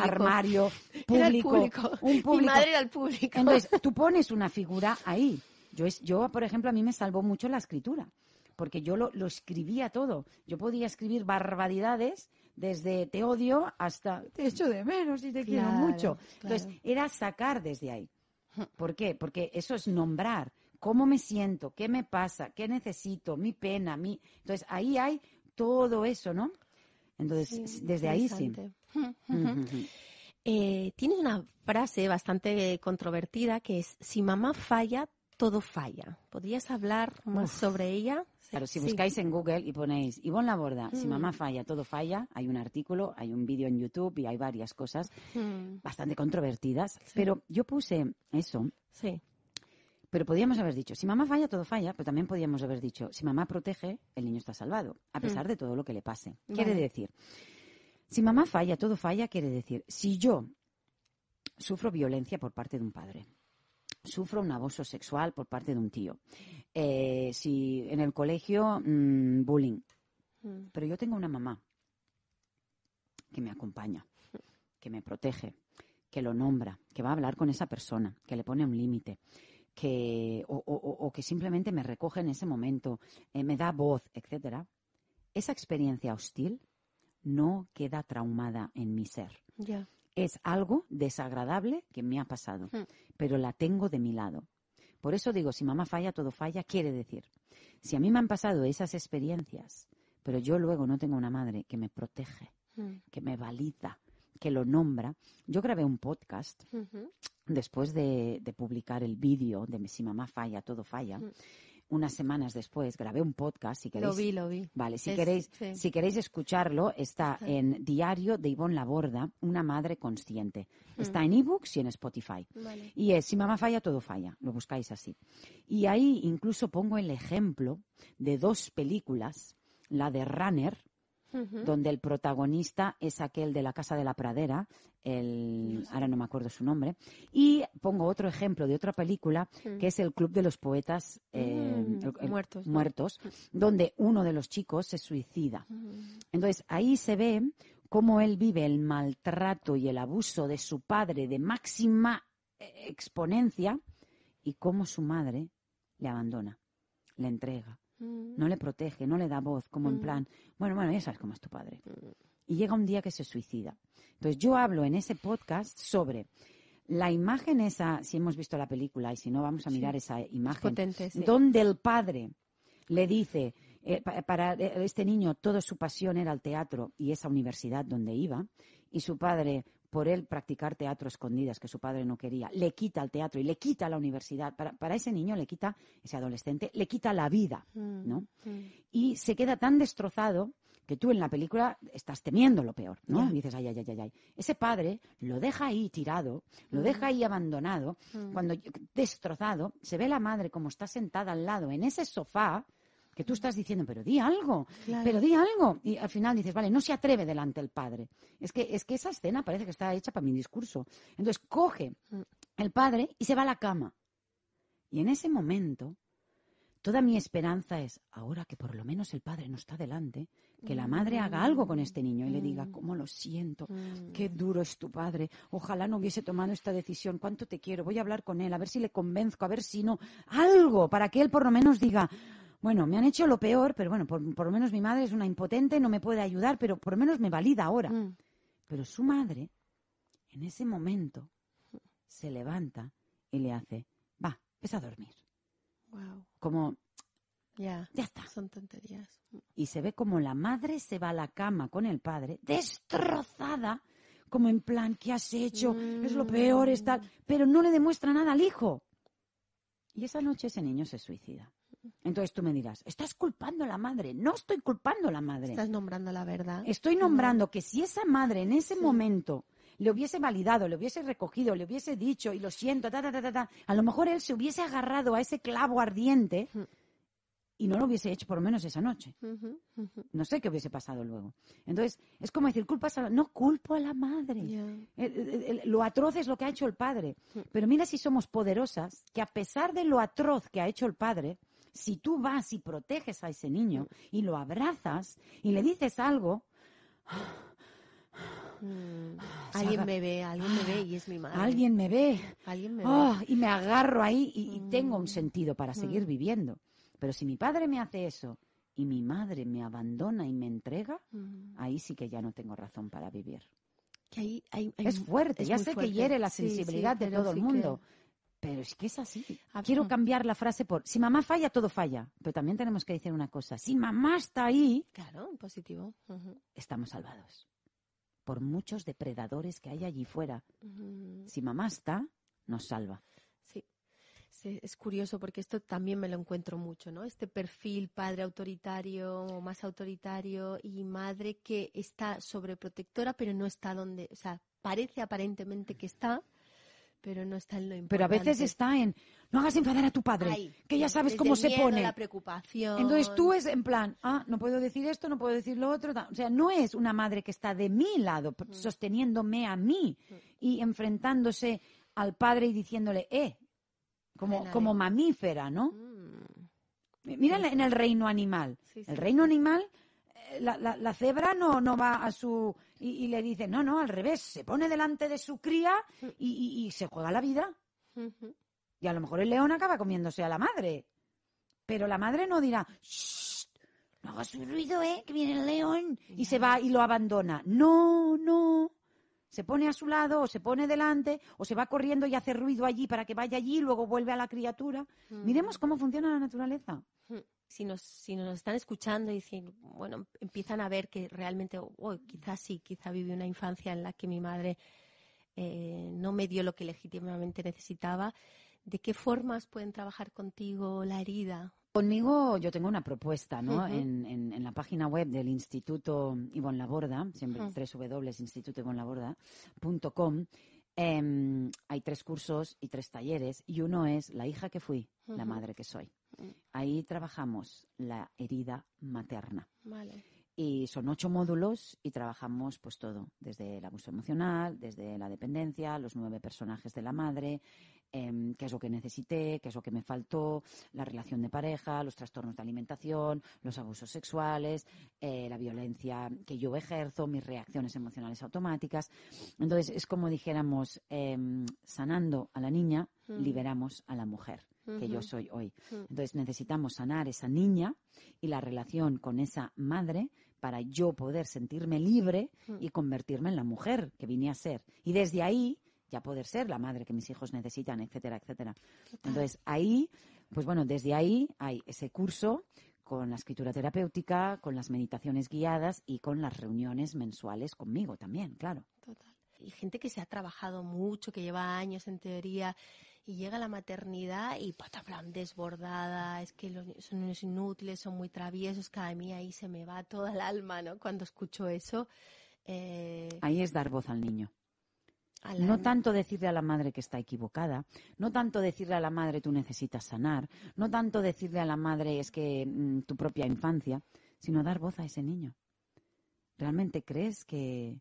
armario, público, Un público. Mi madre era el público. Entonces, tú pones una figura ahí. Yo, yo, por ejemplo, a mí me salvó mucho la escritura, porque yo lo, lo escribía todo. Yo podía escribir barbaridades desde te odio hasta te echo de menos y te quiero mucho. Entonces, era sacar desde ahí. ¿Por qué? Porque eso es nombrar cómo me siento, qué me pasa, qué necesito, mi pena, mi... Entonces, ahí hay todo eso, ¿no? Entonces, desde ahí sí. Eh, tienes una frase bastante controvertida que es, si mamá falla, todo falla. ¿Podrías hablar más sobre ella? Claro, si buscáis en Google y ponéis Ivonne Laborda, si mm. mamá falla, todo falla, hay un artículo, hay un vídeo en YouTube y hay varias cosas mm. bastante controvertidas. Pero yo puse eso. Sí. Pero podríamos haber dicho, si mamá falla, todo falla, pero también podríamos haber dicho, si mamá protege, el niño está salvado, a pesar mm. de todo lo que le pase. Quiere decir, si mamá falla, todo falla, quiere decir, si yo sufro violencia por parte de un padre, sufro un abuso sexual por parte de un tío. Eh, si en el colegio, mm, bullying. Mm. Pero yo tengo una mamá que me acompaña, que me protege, que lo nombra, que va a hablar con esa persona, que le pone un límite, que o, que simplemente me recoge en ese momento, eh, me da voz, etcétera. Esa experiencia hostil no queda traumada en mi ser. Ya es algo desagradable que me ha pasado, hmm. pero la tengo de mi lado. Por eso digo, si mamá falla, todo falla, quiere decir, Si a mí me han pasado esas experiencias, pero yo luego no tengo una madre que me protege, mm. que me valida, que lo nombra, yo grabé un podcast después de, publicar el vídeo de Si mamá falla, todo falla. Mm unas semanas después grabé un podcast, si queréis. Lo vi, lo vi. Vale, si queréis, si queréis escucharlo, está en Diario de Ivonne Laborda, una madre consciente. Está en ebooks y en Spotify. Y es Si mamá falla, todo falla. Lo buscáis así. Y ahí incluso pongo el ejemplo de dos películas, la de Runner, donde el protagonista es aquel de la Casa de la Pradera, el, ahora no me acuerdo su nombre, y pongo otro ejemplo de otra película que es El Club de los Poetas eh, mm, muertos, muertos donde uno de los chicos se suicida. Entonces ahí se ve cómo él vive el maltrato y el abuso de su padre de máxima eh, exponencia y cómo su madre le abandona, le entrega Mm. No le protege, no le da voz, como en mm. plan, bueno, bueno, ya sabes cómo es tu padre. Mm. Y llega un día que se suicida. Entonces yo hablo en ese podcast sobre la imagen esa, si hemos visto la película y si no vamos a mirar esa imagen, donde el padre le dice, eh, para este niño toda su pasión era el teatro y esa universidad donde iba, y su padre por él practicar teatro escondidas que su padre no quería, le quita el teatro y le quita la universidad. Para, ese niño le quita, ese adolescente, le quita la vida, mm, ¿no? Mm. Y se queda tan destrozado que tú en la película estás temiendo lo peor, ¿no? dices, ay, ay, ay, ay. Ese padre lo deja ahí tirado, lo mm. deja ahí abandonado, cuando destrozado, se ve la madre como está sentada al lado en ese sofá, que tú estás diciendo, pero di algo, pero di algo. Y al final dices, vale, no se atreve delante el padre. Es que, es que esa escena parece que está hecha para mi discurso. Entonces coge mm. el padre y se va a la cama. Y en ese momento, toda mi esperanza es, ahora que por lo menos el padre no está delante, que la madre haga algo con este niño y le diga, mm. cómo lo siento, mm. qué duro es tu padre, ojalá no hubiese tomado esta decisión, cuánto te quiero, voy a hablar con él, a ver si le convenzco, a ver si no, algo, para que él por lo menos diga, bueno, me han hecho lo peor, pero bueno, por, lo menos mi madre es una impotente, no me puede ayudar, pero por lo menos me valida ahora. Mm. Pero su madre, en ese momento, se levanta y le hace, va, ves a dormir. Wow. Como, ya, ya está. Son tonterías. Y se ve como la madre se va a la cama con el padre, destrozada, como en plan, ¿qué has hecho? Es lo peor, es tal. Pero no le demuestra nada al hijo. Y esa noche ese niño se suicida. Entonces tú me dirás, estás culpando a la madre. No estoy culpando a la madre. Estás nombrando la verdad. Estoy nombrando que si esa madre en ese momento le hubiese validado, le hubiese recogido, le hubiese dicho, y lo siento, ta, ta, ta, ta, a lo mejor él se hubiese agarrado a ese clavo ardiente y no lo hubiese hecho por lo menos esa noche. No sé qué hubiese pasado luego. Entonces, es como decir, culpas a la... No culpo a la madre. lo atroz es lo que ha hecho el padre. Pero mira si somos poderosas, que a pesar de lo atroz que ha hecho el padre, si tú vas y proteges a ese niño y lo abrazas y le dices algo, mm. alguien me ve, alguien me ve y es mi madre. Alguien me ve. Alguien me oh, Y me agarro ahí y, tengo un mm. sentido para seguir mm. viviendo. Pero si mi padre me hace eso y mi madre me abandona y me entrega, ahí sí que ya no tengo razón para vivir. es fuerte, ya sé que hiere la sensibilidad de todo el mundo, pero es que es así. Ah, Quiero cambiar la frase por si mamá falla, todo falla. Pero también tenemos que decir una cosa. Si mamá está ahí. Claro, positivo. Estamos salvados. Por muchos depredadores que hay allí fuera. Si mamá está, nos salva. Sí. Es curioso porque esto también me lo encuentro mucho, ¿no? Este perfil padre autoritario o más autoritario y madre que está sobreprotectora, pero no está donde, o sea, parece aparentemente que está, pero no está en lo importante. Pero a veces está en, no hagas enfadar a tu padre, que ya sabes cómo se pone. la preocupación. Entonces tú es en plan, ah, no puedo decir esto, no puedo decir lo otro. O sea, no es una madre que está de mi lado, mm. sosteniéndome a mí mm. y enfrentándose al padre y diciéndole, eh, como, como mamífera, ¿no? Mm. Mira en el reino animal. El reino animal la, cebra no, no va a su... Y, le dice, no, no, al revés, se pone delante de su cría y, se juega la vida. Y a lo mejor el león acaba comiéndose a la madre. Pero la madre no dirá, no hagas un ruido, ¿eh? Que viene el león. Y se va y lo abandona. No, no. se pone a su lado o se pone delante o se va corriendo y hace ruido allí para que vaya allí y luego vuelve a la criatura. Mm. Miremos cómo funciona la naturaleza. Mm. Si nos, si nos están escuchando y dicen, bueno, empiezan a ver que realmente, oh, quizás sí, quizá viví una infancia en la que mi madre eh, no me dio lo que legítimamente necesitaba, ¿de qué formas pueden trabajar contigo la herida? Conmigo yo tengo una propuesta, ¿no? en, en, la página web del Instituto Ivonne Laborda, siempre uh www.institutoivonlaborda.com, eh, hay tres cursos y tres talleres y uno es La hija que fui, la madre que soy. Ahí trabajamos la herida materna. Vale. Y son ocho módulos y trabajamos pues todo, desde el abuso emocional, desde la dependencia, los nueve personajes de la madre, Em, qué es lo que necesité, qué es lo que me faltó, la relación de pareja, los trastornos de alimentación, los abusos sexuales, eh, la violencia que yo ejerzo, mis reacciones emocionales automáticas. Entonces, es como dijéramos, em, sanando a la niña, mm. liberamos a la mujer que yo soy hoy. Entonces necesitamos sanar esa niña y la relación con esa madre para yo poder sentirme libre mm. y convertirme en la mujer que vine a ser. Y desde ahí ya poder ser la madre que mis hijos necesitan, etcétera, etcétera. Entonces, ahí, pues bueno, desde ahí hay ese curso con la escritura terapéutica, con las meditaciones guiadas y con las reuniones mensuales conmigo también, claro. Total. Y gente que se ha trabajado mucho, que lleva años en teoría y llega a la maternidad y plan desbordada, es que los son unos inútiles, son muy traviesos, cada mí ahí se me va toda el alma, ¿no? Cuando escucho eso. Eh, ahí es dar voz al niño. No tanto decirle a la madre que está equivocada, no tanto decirle a la madre tú necesitas sanar, no tanto decirle a la madre es que mm, tu propia infancia, sino dar voz a ese niño. ¿Realmente crees que,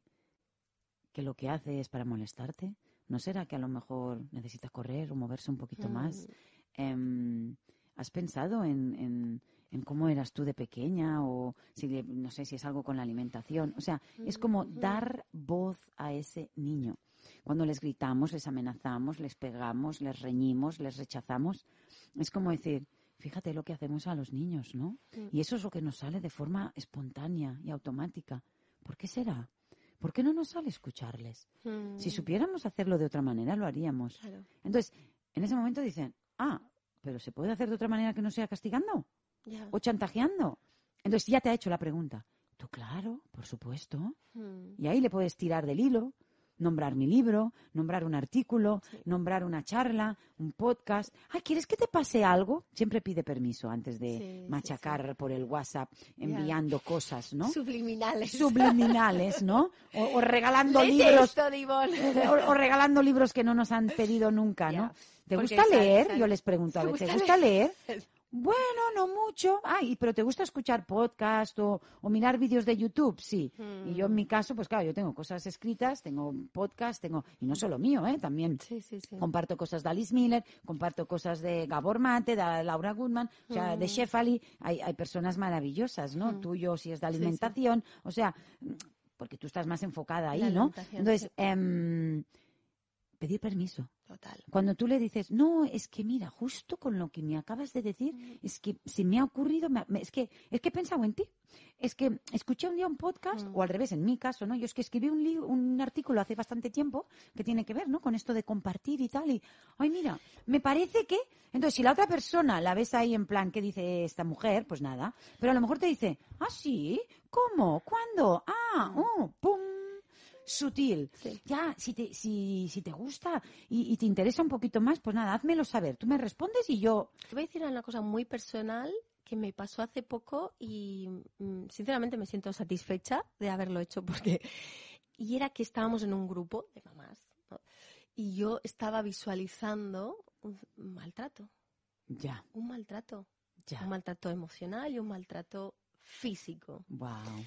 que lo que hace es para molestarte? ¿No será que a lo mejor necesita correr o moverse un poquito más? Mm. Em, ¿Has pensado en, en, cómo eras tú de pequeña o si no sé si es algo con la alimentación? O sea, es como mm, dar voz a ese niño. Cuando les gritamos, les amenazamos, les pegamos, les reñimos, les rechazamos, es como decir, fíjate lo que hacemos a los niños, ¿no? Mm. Y eso es lo que nos sale de forma espontánea y automática. ¿Por qué será? ¿Por qué no nos sale escucharles? Mm. Si supiéramos hacerlo de otra manera, lo haríamos. Entonces, en ese momento dicen, ah, pero ¿se puede hacer de otra manera que no sea castigando? ¿O chantajeando? Entonces ya te ha hecho la pregunta. Tú, claro, por supuesto. Mm. Y ahí le puedes tirar del hilo nombrar mi libro, nombrar un artículo, nombrar una charla, un podcast. Ay, ¿quieres que te pase algo? Siempre pide permiso antes de machacar por el WhatsApp enviando cosas, ¿no? Subliminales. Subliminales, ¿no? O, regalando libros. o, regalando libros que no nos han pedido nunca, ¿no? ¿Te gusta leer? Yo les pregunto, a ver, ¿te gusta leer? Bueno, no mucho. Ay, pero ¿te gusta escuchar podcast o, mirar vídeos de YouTube? Sí. Y yo en mi caso, pues claro, yo tengo cosas escritas, tengo podcast, tengo, y no solo mío, ¿eh? También comparto cosas de Alice Miller, comparto cosas de Gabor Mate, de Laura Goodman, o sea, de Shefali. Hay, hay personas maravillosas, ¿no? Tuyo si es de alimentación, o sea, porque tú estás más enfocada ahí, ¿no? Entonces, eh, pedir permiso. Total. Cuando tú le dices, no, es que mira, justo con lo que me acabas de decir, mm. es que se me ha ocurrido, es que es que he pensado en ti. Es que escuché un día un podcast, mm. o al revés, en mi caso, ¿no? Yo es que escribí un, un artículo hace bastante tiempo que tiene que ver, ¿no? Con esto de compartir y tal. Y, ay, mira, me parece que. Entonces, si la otra persona la ves ahí en plan, ¿qué dice esta mujer? Pues nada. Pero a lo mejor te dice, ah, sí, ¿cómo? ¿Cuándo? Ah, mm. oh, pum sutil. Ya, si te, si, si te gusta y, te interesa un poquito más, pues nada, házmelo saber. Tú me respondes y yo. Te voy a decir una cosa muy personal que me pasó hace poco y mm, sinceramente me siento satisfecha de haberlo hecho porque. Y era que estábamos en un grupo de mamás y yo estaba visualizando un maltrato. Ya. Un maltrato. Ya. Un maltrato emocional y un maltrato físico. Wow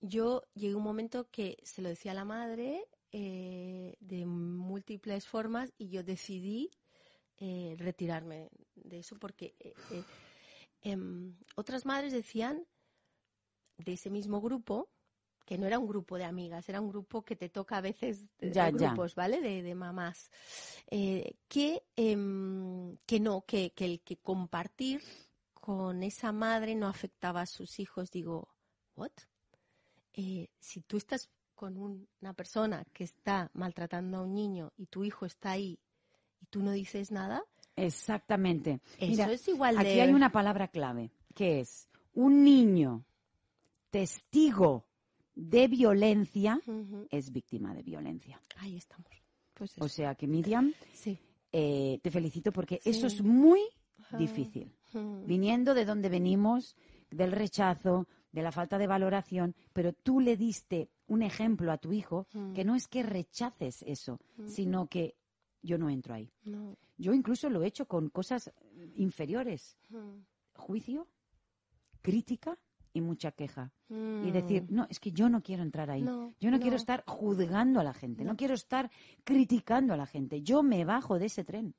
yo llegué a un momento que se lo decía a la madre eh, de múltiples formas y yo decidí eh, retirarme de eso porque eh, em, otras madres decían de ese mismo grupo que no era un grupo de amigas, era un grupo que te toca a veces de, grupos, ¿vale? De, mamás. que, em, que no, que, que el que compartir con esa madre no afectaba a sus hijos. Digo, ¿what? Eh, si tú estás con una persona que está maltratando a un niño y tu hijo está ahí y tú no dices nada. Exactamente. Eso es igual de... Aquí hay una palabra clave, que es un niño testigo de violencia es víctima de violencia. Ahí estamos. Pues o sea que Miriam, sí. Eh, te felicito porque eso es muy difícil. Viniendo de donde venimos, del rechazo, de la falta de valoración, pero tú le diste un ejemplo a tu hijo que no es que rechaces eso, sino que yo no entro ahí. Yo incluso lo he hecho con cosas inferiores. Juicio, crítica y mucha queja. Y decir, mm. no, es que yo no quiero entrar ahí. yo no, quiero estar juzgando a la gente, no. quiero estar criticando a la gente. Yo me bajo de ese tren.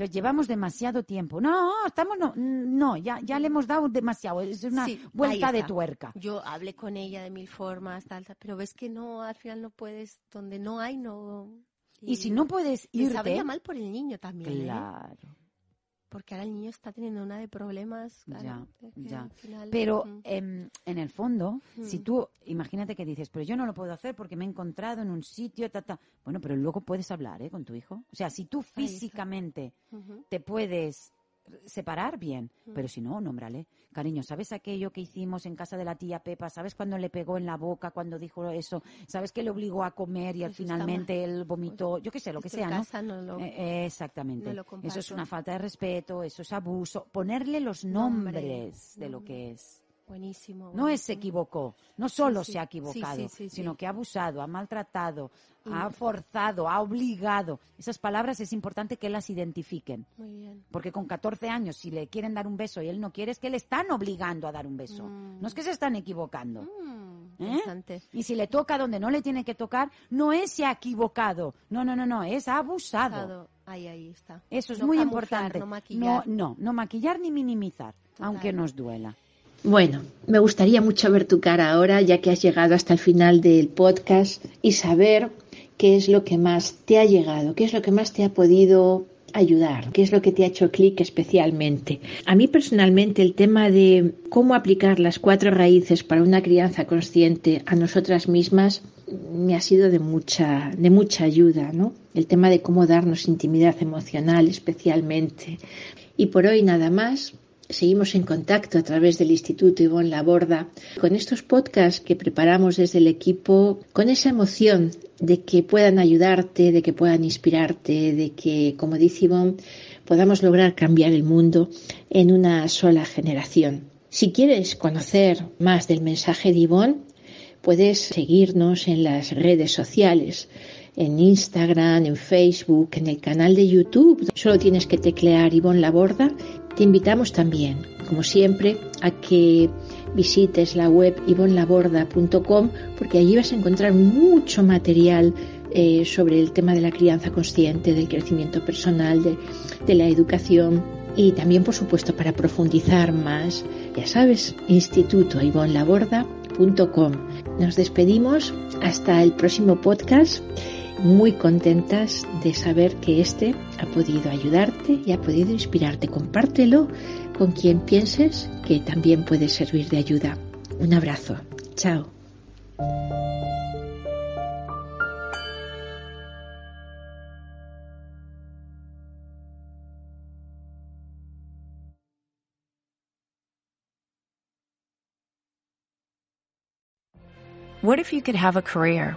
Pero llevamos demasiado tiempo. No, estamos, no, no ya, ya le hemos dado demasiado. Es una vuelta de tuerca. Yo hablé con ella de mil formas, tal, pero ves que no, al final no puedes, donde no hay, no. Y, si no puedes irte. Sabía mal por el niño también. ¿eh? Claro porque ahora el niño está teniendo una de problemas. ya, ya. pero em, en, el fondo, si tú, imagínate que dices, pero yo no lo puedo hacer porque me he encontrado en un sitio, ta, ta. bueno, pero luego puedes hablar ¿eh? con tu hijo. O sea, si tú físicamente te puedes separar bien, pero si no, nómbrale. Cariño, ¿sabes aquello que hicimos en casa de la tía Pepa? ¿Sabes cuando le pegó en la boca, cuando dijo eso? ¿Sabes que le obligó a comer y al finalmente él vomitó? Yo qué sé, lo que sea, ¿no? Eh, eh, exactamente. eso es una falta de respeto, eso es abuso. Ponerle los nombres de lo que es. Buenísimo, No es se equivocó, no solo se ha equivocado, sino que ha abusado, ha maltratado, ha forzado, ha obligado. Esas palabras es importante que las identifiquen. Muy bien. Porque con 14 años, si le quieren dar un beso y él no quiere, es que le están obligando a dar un beso. No es que se están equivocando. Mm, ¿Eh? Y si le toca donde no le tiene que tocar, no es se ha equivocado. No, no, no, no, es abusado. Ahí, ahí está. Eso es muy importante. No maquillar. No, no, maquillar ni minimizar, aunque nos duela. Bueno, me gustaría mucho ver tu cara ahora, ya que has llegado hasta el final del podcast, y saber qué es lo que más te ha llegado, qué es lo que más te ha podido ayudar, qué es lo que te ha hecho clic especialmente. A mí personalmente el tema de cómo aplicar las cuatro raíces para una crianza consciente a nosotras mismas me ha sido de mucha, de mucha ayuda, ¿no? El tema de cómo darnos intimidad emocional especialmente. Y por hoy nada más. Seguimos en contacto a través del Instituto Ivonne Laborda con estos podcasts que preparamos desde el equipo con esa emoción de que puedan ayudarte, de que puedan inspirarte, de que, como dice Ivonne, podamos lograr cambiar el mundo en una sola generación. Si quieres conocer más del mensaje de Ivonne, puedes seguirnos en las redes sociales en Instagram, en Facebook, en el canal de YouTube. Solo tienes que teclear Ivonne Laborda te invitamos también, como siempre, a que visites la web ivonlaborda.com porque allí vas a encontrar mucho material eh, sobre el tema de la crianza consciente, del crecimiento personal, de, la educación y también, por supuesto, para profundizar más, ya sabes, instituto ivonlaborda.com. Nos despedimos hasta el próximo podcast muy contentas de saber que este ha podido ayudarte y ha podido inspirarte. Compártelo con quien pienses que también puede servir de ayuda. Un abrazo. Chao. What if you could have a career